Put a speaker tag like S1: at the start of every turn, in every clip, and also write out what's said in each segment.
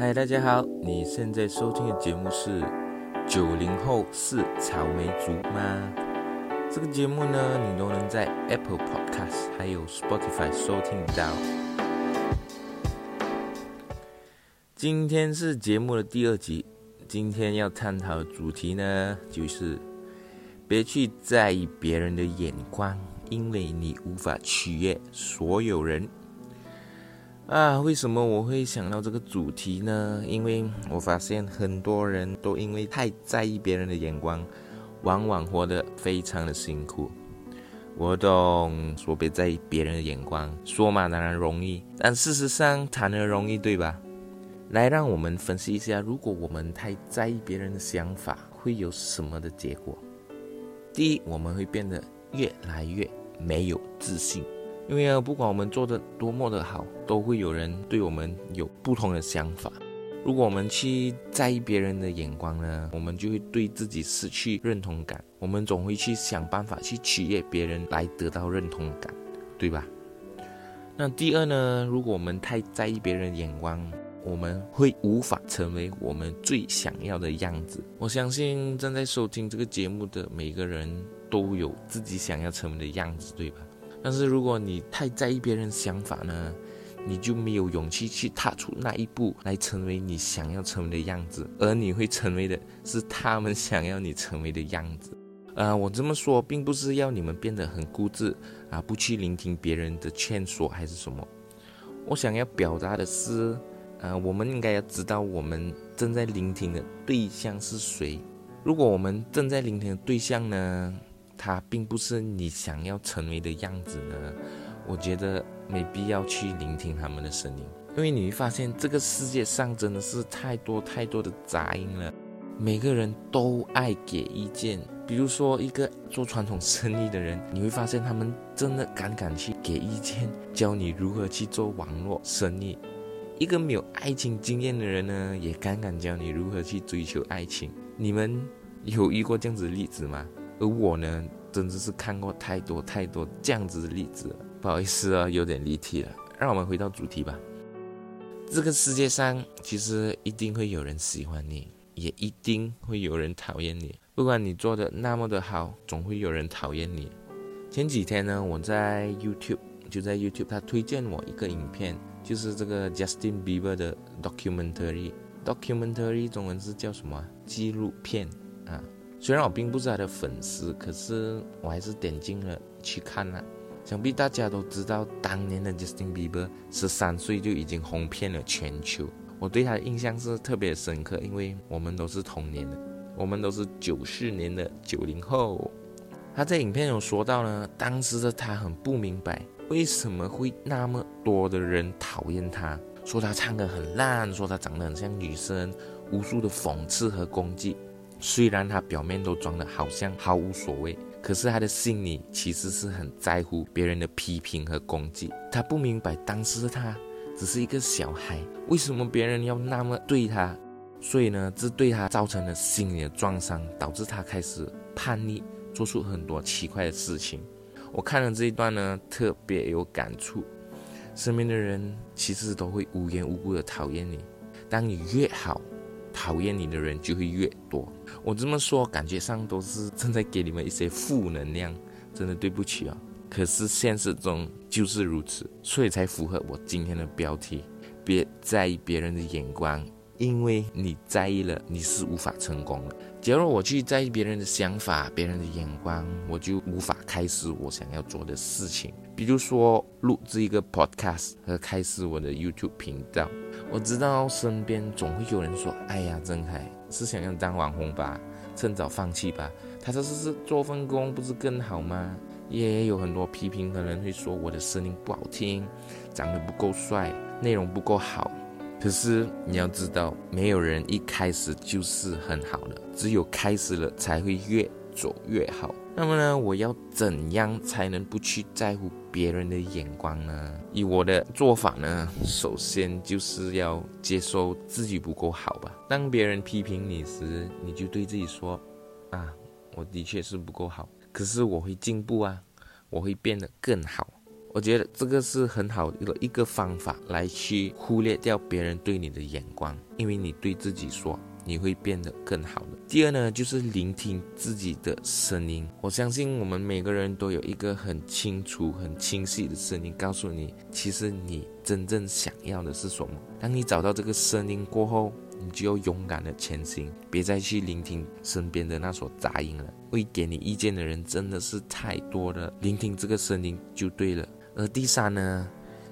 S1: 嗨，大家好！你现在收听的节目是《九零后是草莓族吗》？这个节目呢，你都能在 Apple Podcast 还有 Spotify 收听到。今天是节目的第二集，今天要探讨的主题呢，就是别去在意别人的眼光，因为你无法取悦所有人。啊，为什么我会想到这个主题呢？因为我发现很多人都因为太在意别人的眼光，往往活得非常的辛苦。我懂，说别在意别人的眼光，说嘛当然容易，但事实上谈何容易，对吧？来，让我们分析一下，如果我们太在意别人的想法，会有什么的结果？第一，我们会变得越来越没有自信。因为啊，不管我们做的多么的好，都会有人对我们有不同的想法。如果我们去在意别人的眼光呢，我们就会对自己失去认同感。我们总会去想办法去取悦别人来得到认同感，对吧？那第二呢，如果我们太在意别人的眼光，我们会无法成为我们最想要的样子。我相信正在收听这个节目的每个人都有自己想要成为的样子，对吧？但是如果你太在意别人想法呢，你就没有勇气去踏出那一步来成为你想要成为的样子，而你会成为的是他们想要你成为的样子。呃，我这么说并不是要你们变得很固执啊，不去聆听别人的劝说还是什么。我想要表达的是，呃，我们应该要知道我们正在聆听的对象是谁。如果我们正在聆听的对象呢？他并不是你想要成为的样子呢，我觉得没必要去聆听他们的声音，因为你会发现这个世界上真的是太多太多的杂音了，每个人都爱给意见。比如说一个做传统生意的人，你会发现他们真的敢敢去给意见，教你如何去做网络生意；一个没有爱情经验的人呢，也敢敢教你如何去追求爱情。你们有遇过这样子的例子吗？而我呢，真的是看过太多太多这样子的例子。不好意思啊，有点离题了。让我们回到主题吧。这个世界上其实一定会有人喜欢你，也一定会有人讨厌你。不管你做的那么的好，总会有人讨厌你。前几天呢，我在 YouTube 就在 YouTube，他推荐我一个影片，就是这个 Justin Bieber 的 documentary。documentary 中文是叫什么？纪录片啊。虽然我并不是他的粉丝，可是我还是点进了去看了。想必大家都知道，当年的 Justin Bieber 十三岁就已经红遍了全球。我对他的印象是特别深刻，因为我们都是同年的，我们都是九四年的九零后。他在影片有说到呢，当时的他很不明白为什么会那么多的人讨厌他，说他唱歌很烂，说他长得很像女生，无数的讽刺和攻击。虽然他表面都装的好像毫无所谓，可是他的心里其实是很在乎别人的批评和攻击。他不明白当时的他只是一个小孩，为什么别人要那么对他？所以呢，这对他造成了心理的创伤，导致他开始叛逆，做出很多奇怪的事情。我看了这一段呢，特别有感触。身边的人其实都会无缘无故的讨厌你，当你越好。讨厌你的人就会越多。我这么说，感觉上都是正在给你们一些负能量，真的对不起哦。可是现实中就是如此，所以才符合我今天的标题：别在意别人的眼光，因为你在意了，你是无法成功的。假如我去在意别人的想法、别人的眼光，我就无法开始我想要做的事情，比如说录制一个 podcast 和开始我的 YouTube 频道。我知道身边总会有人说：“哎呀，郑凯是想要当网红吧？趁早放弃吧。他这是是做份工，不是更好吗？”也有很多批评的人会说我的声音不好听，长得不够帅，内容不够好。可是你要知道，没有人一开始就是很好的，只有开始了才会越走越好。那么呢，我要怎样才能不去在乎别人的眼光呢？以我的做法呢，首先就是要接受自己不够好吧。当别人批评你时，你就对自己说：“啊，我的确是不够好，可是我会进步啊，我会变得更好。”我觉得这个是很好的一个方法，来去忽略掉别人对你的眼光，因为你对自己说。你会变得更好的。第二呢，就是聆听自己的声音。我相信我们每个人都有一个很清楚、很清晰的声音，告诉你，其实你真正想要的是什么。当你找到这个声音过后，你就要勇敢的前行，别再去聆听身边的那所杂音了。会给你意见的人真的是太多了，聆听这个声音就对了。而第三呢，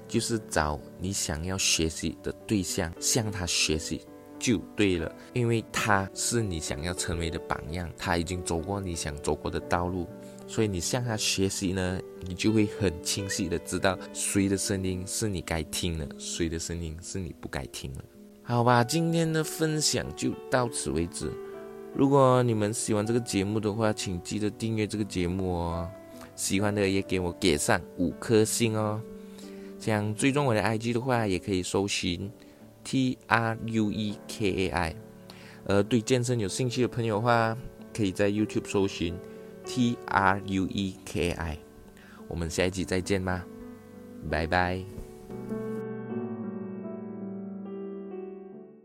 S1: 就是找你想要学习的对象，向他学习。就对了，因为他是你想要成为的榜样，他已经走过你想走过的道路，所以你向他学习呢，你就会很清晰的知道谁的声音是你该听的，谁的声音是你不该听的。好吧，今天的分享就到此为止。如果你们喜欢这个节目的话，请记得订阅这个节目哦。喜欢的也给我给上五颗星哦。想追踪我的 IG 的话，也可以搜寻。T R U E K A I，呃，对健身有兴趣的朋友的话，可以在 YouTube 搜寻 T R U E K A I。我们下一集再见吧，拜拜。